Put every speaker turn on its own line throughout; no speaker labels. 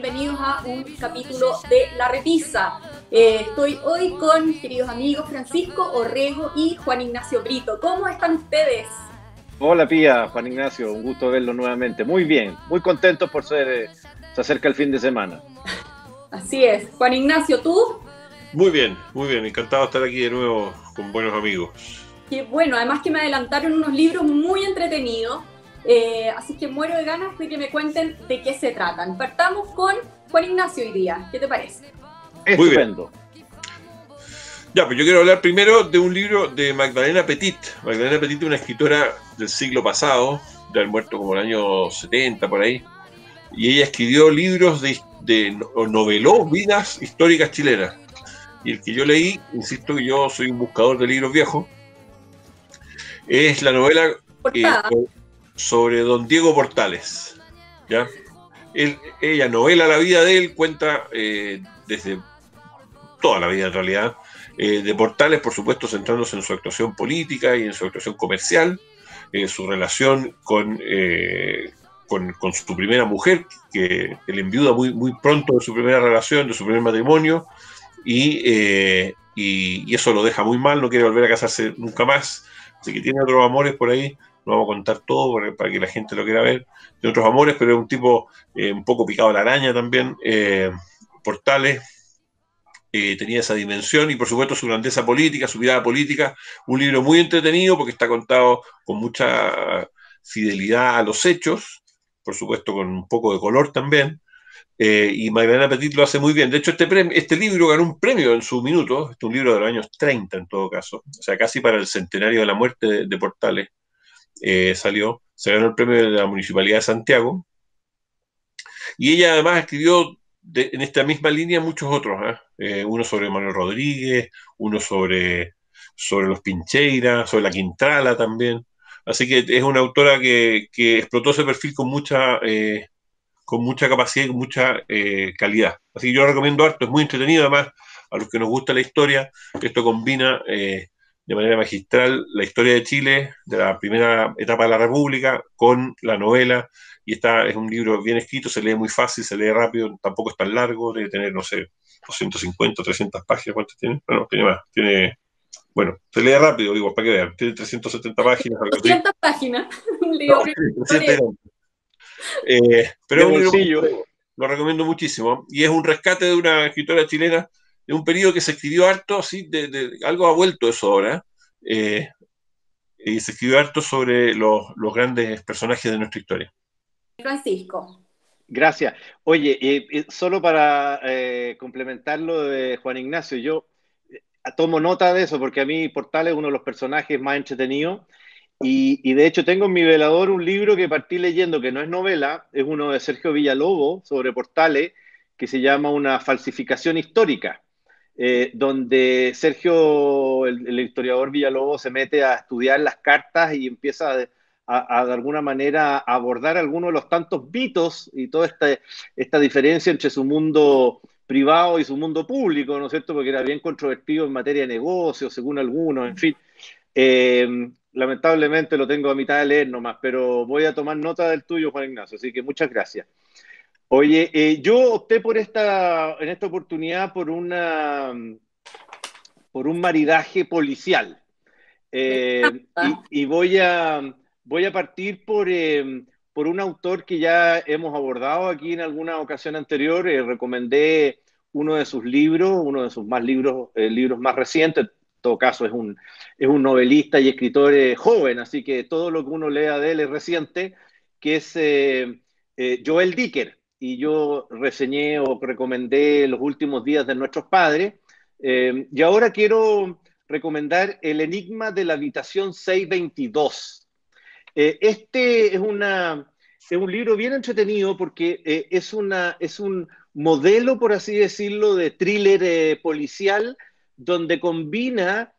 bienvenidos a un capítulo de La Repisa. Eh, estoy hoy con queridos amigos Francisco Orrego y Juan Ignacio Brito. ¿Cómo están ustedes?
Hola Pía, Juan Ignacio, un gusto verlo nuevamente. Muy bien, muy contentos por ser, eh, se acerca el fin de semana.
Así es. Juan Ignacio, ¿tú?
Muy bien, muy bien, encantado de estar aquí de nuevo con buenos amigos.
Qué bueno, además que me adelantaron unos libros muy entretenidos eh, así que muero de ganas de que me cuenten de qué se tratan. Partamos con Juan Ignacio hoy día. ¿Qué te parece?
Estupendo.
Ya, pues yo quiero hablar primero de un libro de Magdalena Petit. Magdalena Petit es una escritora del siglo pasado, de haber muerto como el año 70 por ahí. Y ella escribió libros de, de noveló vidas históricas chilenas. Y el que yo leí, insisto que yo soy un buscador de libros viejos, es la novela eh, sobre don Diego Portales. ¿ya? ella novela la vida de él, cuenta eh, desde toda la vida en realidad, eh, de Portales, por supuesto, centrándose en su actuación política y en su actuación comercial, en su relación con, eh, con, su primera mujer, que, le enviuda muy, muy pronto de su primera relación, de su primer matrimonio, y, y, eso lo deja muy mal, no quiere volver a casarse nunca más, así que tiene otros amores por ahí no vamos a contar todo para que la gente lo quiera ver, de otros amores, pero es un tipo eh, un poco picado a la araña también, eh, Portales, eh, tenía esa dimensión y por supuesto su grandeza política, su mirada política, un libro muy entretenido porque está contado con mucha fidelidad a los hechos, por supuesto con un poco de color también, y Magdalena Petit lo hace muy bien. De hecho, este, este libro ganó un premio en su minuto, este es un libro de los años 30 en todo caso, o sea, casi para el centenario de la muerte de Portales. Eh, salió, se ganó el premio de la Municipalidad de Santiago. Y ella además escribió en esta misma línea muchos otros, ¿ah? eh, uno sobre Manuel Rodríguez, uno sobre, sobre los Pincheiras, sobre la Quintrala también. Así que es una autora que, explotó ese perfil con mucha, eh, con mucha capacidad y con mucha calidad. Así que yo recomiendo harto, es muy entretenido además a los que nos gusta la historia. Esto combina de manera magistral la historia de Chile, de la primera etapa de la República, con la novela. Y está, es un libro bien escrito, se lee muy fácil, se lee rápido, tampoco es tan largo, debe tener, no sé, 250, 300 páginas, ¿cuántas tiene? No, tiene más, tiene, bueno, se lee rápido, digo, para que vean, tiene 370 páginas.
300 páginas, un libro.
eh, pero es un libro, lo recomiendo muchísimo, y es un rescate de una escritora chilena es un periodo que se escribió harto, así, de, algo ha vuelto eso ahora, eh, y se escribió harto sobre los, grandes personajes de nuestra historia.
Francisco.
Gracias. Oye, eh, solo para eh, complementar lo de Juan Ignacio, yo tomo nota de eso porque a mí Portal es uno de los personajes más entretenidos y, y, de hecho tengo en mi velador un libro que partí leyendo que no es novela, es uno de Sergio Villalobos sobre Portales que se llama Una falsificación histórica. Eh, donde Sergio, el, historiador Villalobos, se mete a estudiar las cartas y empieza a, de alguna manera a abordar algunos de los tantos mitos y toda esta, esta diferencia entre su mundo privado y su mundo público, ¿no es cierto? Porque era bien controvertido en materia de negocios, según algunos, en fin. Eh, lamentablemente lo tengo a mitad de leer nomás, pero voy a tomar nota del tuyo, Juan Ignacio, así que muchas gracias. Oye, eh, yo opté por esta, en esta oportunidad por una por un maridaje policial. Eh, y, voy a voy a partir por, eh, por un autor que ya hemos abordado aquí en alguna ocasión anterior. recomendé uno de sus libros, uno de sus más libros, libros más recientes. En todo caso, es un, es un novelista y escritor joven, así que todo lo que uno lea de él es reciente, que es Joel Dicker y yo reseñé o recomendé los últimos días de nuestros padres. Eh, y ahora quiero recomendar El Enigma de la Habitación 622. Eh, este es, una, es un libro bien entretenido porque eh, es, una, es un modelo, por así decirlo, de thriller policial donde combina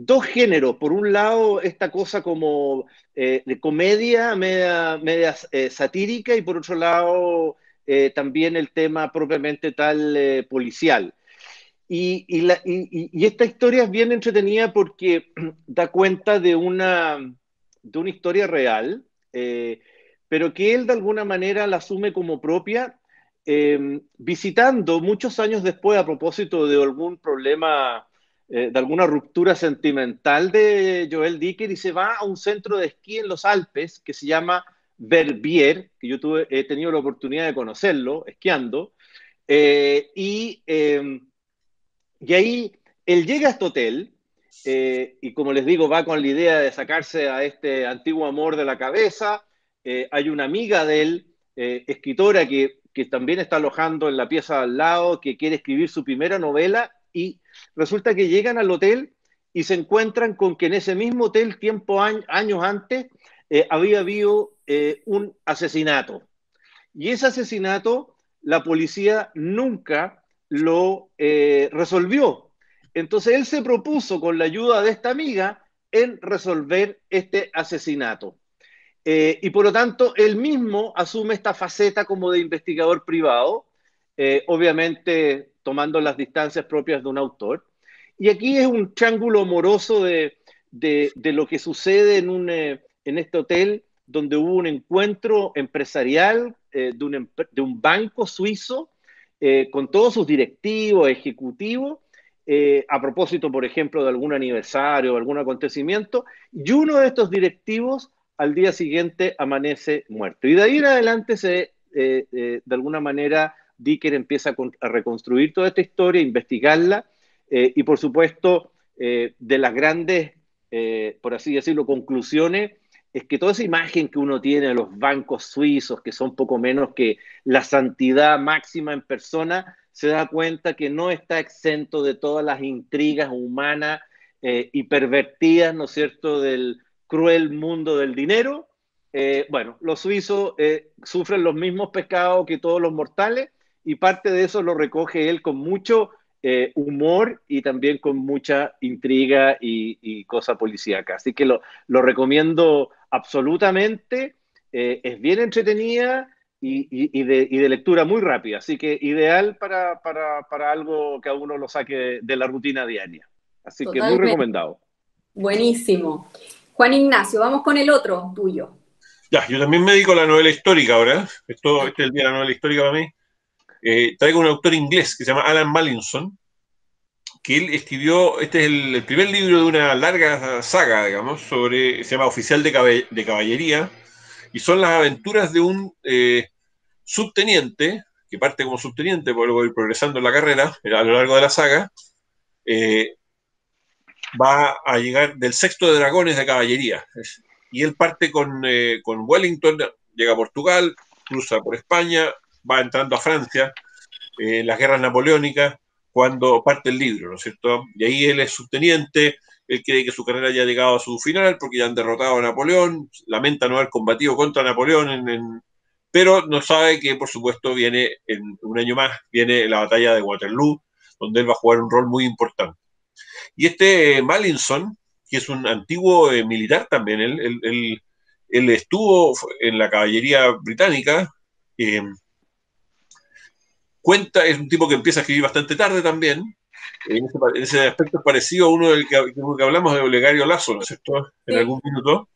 dos géneros. Por un lado, esta cosa como eh, de comedia, media, media eh, satírica, y por otro lado, eh, también el tema propiamente tal policial. Y, y, esta historia es bien entretenida porque da cuenta de una, de una historia real, pero que él de alguna manera la asume como propia, em, visitando muchos años después a propósito de algún problema, eh, de alguna ruptura sentimental de Joel Dicker y se va a un centro de esquí en los Alpes que se llama Verbier, que yo tuve, he tenido la oportunidad de conocerlo esquiando, eh, y, em, y ahí él llega a este hotel eh, y como les digo, va con la idea de sacarse a este antiguo amor de la cabeza. Eh, hay una amiga de él, escritora, que, que también está alojando en la pieza al lado, que quiere escribir su primera novela y resulta que llegan al hotel y se encuentran con que en ese mismo hotel, tiempo años antes, había habido un asesinato. Y ese asesinato la policía nunca lo eh, resolvió. Entonces él se propuso con la ayuda de esta amiga en resolver este asesinato. Eh, y por lo tanto, él mismo asume esta faceta como de investigador privado, eh, obviamente tomando las distancias propias de un autor. Y aquí es un triángulo amoroso de, lo que sucede en, un, en este hotel donde hubo un encuentro empresarial eh, de, un, banco suizo eh, con todos sus directivos, ejecutivos, eh, a propósito, por ejemplo, de algún aniversario o algún acontecimiento, y uno de estos directivos al día siguiente amanece muerto. Y de ahí en adelante, se, de alguna manera, Dicker empieza a reconstruir toda esta historia, investigarla, y por supuesto, de las grandes, por así decirlo, conclusiones, es que toda esa imagen que uno tiene de los bancos suizos, que son poco menos que la santidad máxima en persona, se da cuenta que no está exento de todas las intrigas humanas eh, y pervertidas, ¿no es cierto?, del cruel mundo del dinero. Eh, bueno, los suizos eh, sufren los mismos pecados que todos los mortales y parte de eso lo recoge él con mucho eh, humor y también con mucha intriga y, cosa policíaca. Así que lo, recomiendo absolutamente. Eh, es bien entretenida y, de, lectura muy rápida. Así que ideal para, algo que a uno lo saque de la rutina diaria. Así que muy recomendado.
Buenísimo. Juan Ignacio, vamos con el otro tuyo.
Ya, yo también me dedico a la novela histórica ahora. Esto, este es el día de la novela histórica para mí. Eh, traigo un autor inglés que se llama Alan Mallinson, que él escribió, este es el, primer libro de una larga saga, digamos, sobre, se llama Oficial de, Caballería, y son las aventuras de un eh, subteniente, que parte como subteniente, porque luego ir progresando en la carrera a lo largo de la saga, eh, va a llegar del sexto de dragones de caballería. Y él parte con, con Wellington, llega a Portugal, cruza por España, va entrando a Francia, en las guerras napoleónicas, cuando parte el libro, ¿no es cierto? Y ahí él es subteniente, él cree que su carrera ya ha llegado a su final porque ya han derrotado a Napoleón, lamenta no haber combatido contra Napoleón, pero no sabe que, por supuesto, viene en un año más, viene la batalla de Waterloo, donde él va a jugar un rol muy importante. Y este Mallinson, que es un antiguo eh, militar también, él, él, estuvo en la caballería británica, eh, cuenta, es un tipo que empieza a escribir bastante tarde también, en ese, aspecto es parecido a uno del que, hablamos de Olegario Lazo, ¿no es cierto? En algún minuto.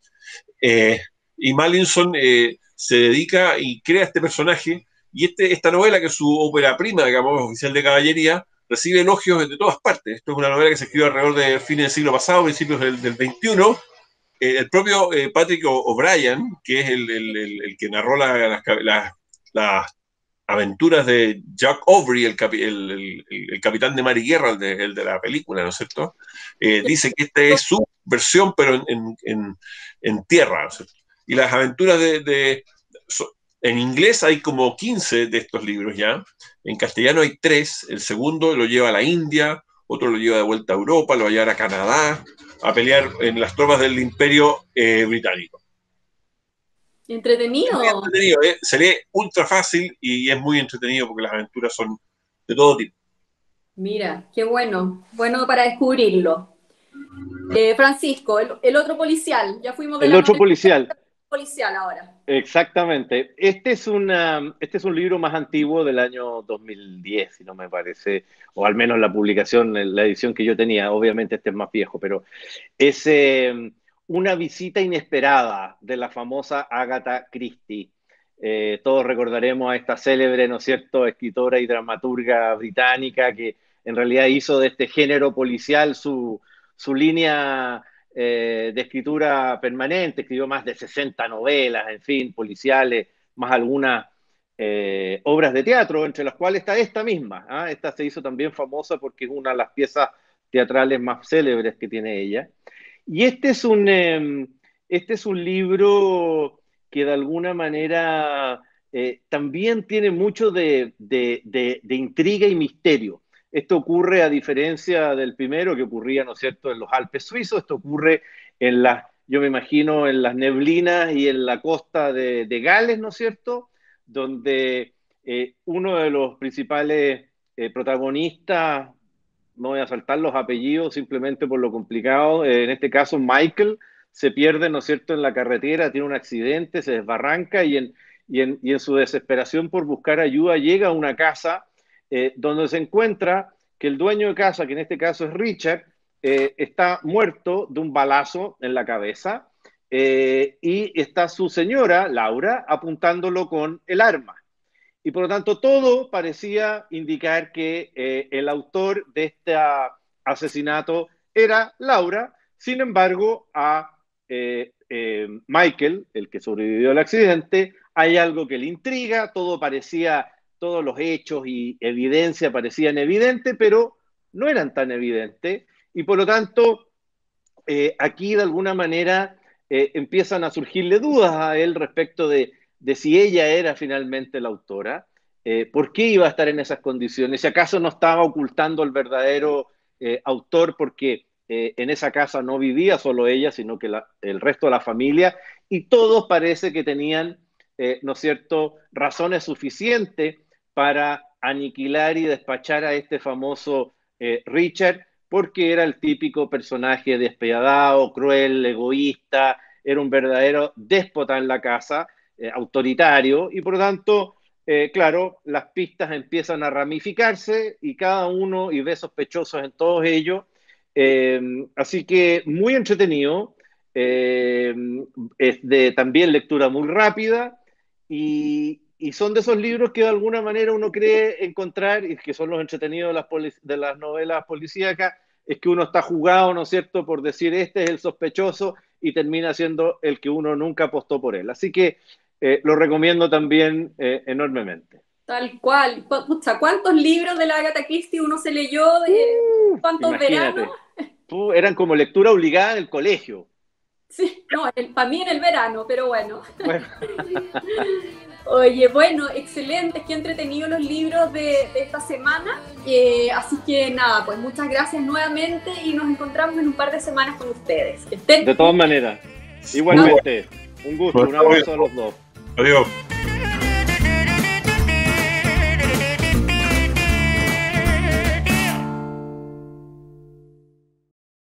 Eh, y Mallinson eh, se dedica y crea este personaje, y este, esta novela, que es su ópera prima, digamos, oficial de caballería, recibe elogios de todas partes. Esto es una novela que se escribió alrededor del fin del siglo pasado, principios del, del 21. Eh, el propio Patrick O'Brien, que es el, que narró las aventuras de Jack Aubrey, el, capitán de mar y guerra, el de, la película, ¿no es cierto? Eh, dice que esta es su versión, pero en, tierra, Y las aventuras de, En inglés hay como 15 de estos libros ya, en castellano hay tres, el segundo lo lleva a la India, otro lo lleva de vuelta a Europa, lo va a llevar a Canadá, a pelear en las tropas del imperio eh, británico.
Entretenido.
¿eh? Se lee ultra fácil y es muy entretenido porque las aventuras son de todo tipo.
Mira, qué bueno. Bueno para descubrirlo. Eh, Francisco, el, otro policial. Ya fuimos
de El otro policial.
Policial ahora.
Exactamente. Este es, una, este es un libro más antiguo del año 2010, si no me parece, o al menos la publicación, la edición que yo tenía. Obviamente este es más viejo, pero es eh, una visita inesperada de la famosa Agatha Christie. Eh, todos recordaremos a esta célebre, ¿no es cierto?, escritora y dramaturga británica que en realidad hizo de este género policial su, su línea eh, de escritura permanente, escribió más de 60 novelas, en fin, policiales, más algunas eh, obras de teatro, entre las cuales está esta misma. ¿ah? Esta se hizo también famosa porque es una de las piezas teatrales más célebres que tiene ella. Y este es un, em, este es un libro que de alguna manera eh, también tiene mucho de, intriga y misterio. Esto ocurre a diferencia del primero que ocurría, ¿no es cierto?, en los Alpes suizos, esto ocurre en las, yo me imagino, en las neblinas y en la costa de, Gales, ¿no es cierto?, donde eh, uno de los principales eh, protagonistas, no voy a saltar los apellidos simplemente por lo complicado, en este caso Michael, se pierde, ¿no es cierto?, en la carretera, tiene un accidente, se desbarranca y en, y en, su desesperación por buscar ayuda llega a una casa eh, donde se encuentra que el dueño de casa, que en este caso es Richard, eh, está muerto de un balazo en la cabeza eh, y está su señora, Laura, apuntándolo con el arma. Y por lo tanto todo parecía indicar que el autor de este asesinato era Laura, sin embargo, a eh, eh, Michael, el que sobrevivió al accidente, hay algo que le intriga, todo parecía, todos los hechos y evidencia parecían evidentes, pero no eran tan evidentes, y por lo tanto, eh, aquí de alguna manera empiezan a surgirle dudas a él respecto de, de si ella era finalmente la autora, por qué iba a estar en esas condiciones, si acaso no estaba ocultando el verdadero autor porque eh, en esa casa no vivía solo ella, sino que el resto de la familia, y todos parece que tenían, eh, ¿no es cierto?, razones suficientes para aniquilar y despachar a este famoso eh, Richard, porque era el típico personaje despiadado, cruel, egoísta, era un verdadero déspota en la casa, autoritario, y por lo tanto, claro, las pistas empiezan a ramificarse y cada uno y ve sospechosos en todos ellos, Em, así que muy entretenido, em, es de también lectura muy rápida y, son de esos libros que de alguna manera uno cree encontrar y que son los entretenidos de las, de las novelas policíacas, es que uno está jugado, ¿no es cierto?, por decir este es el sospechoso y termina siendo el que uno nunca apostó por él. Así que eh, lo recomiendo también eh, enormemente.
Tal cual. Pucha, ¿cuántos libros de la Agatha Christie uno se leyó? De, uh, ¿Cuántos veranos?
eran como lectura obligada en el colegio.
Sí, no, para mí en el verano, pero bueno. Oye, bueno, excelente, qué entretenido los libros de, esta semana. Eh, así que nada, pues muchas gracias nuevamente y nos encontramos en un par de semanas con ustedes.
De todas maneras, igualmente, un gusto, un abrazo a los dos.
Adiós.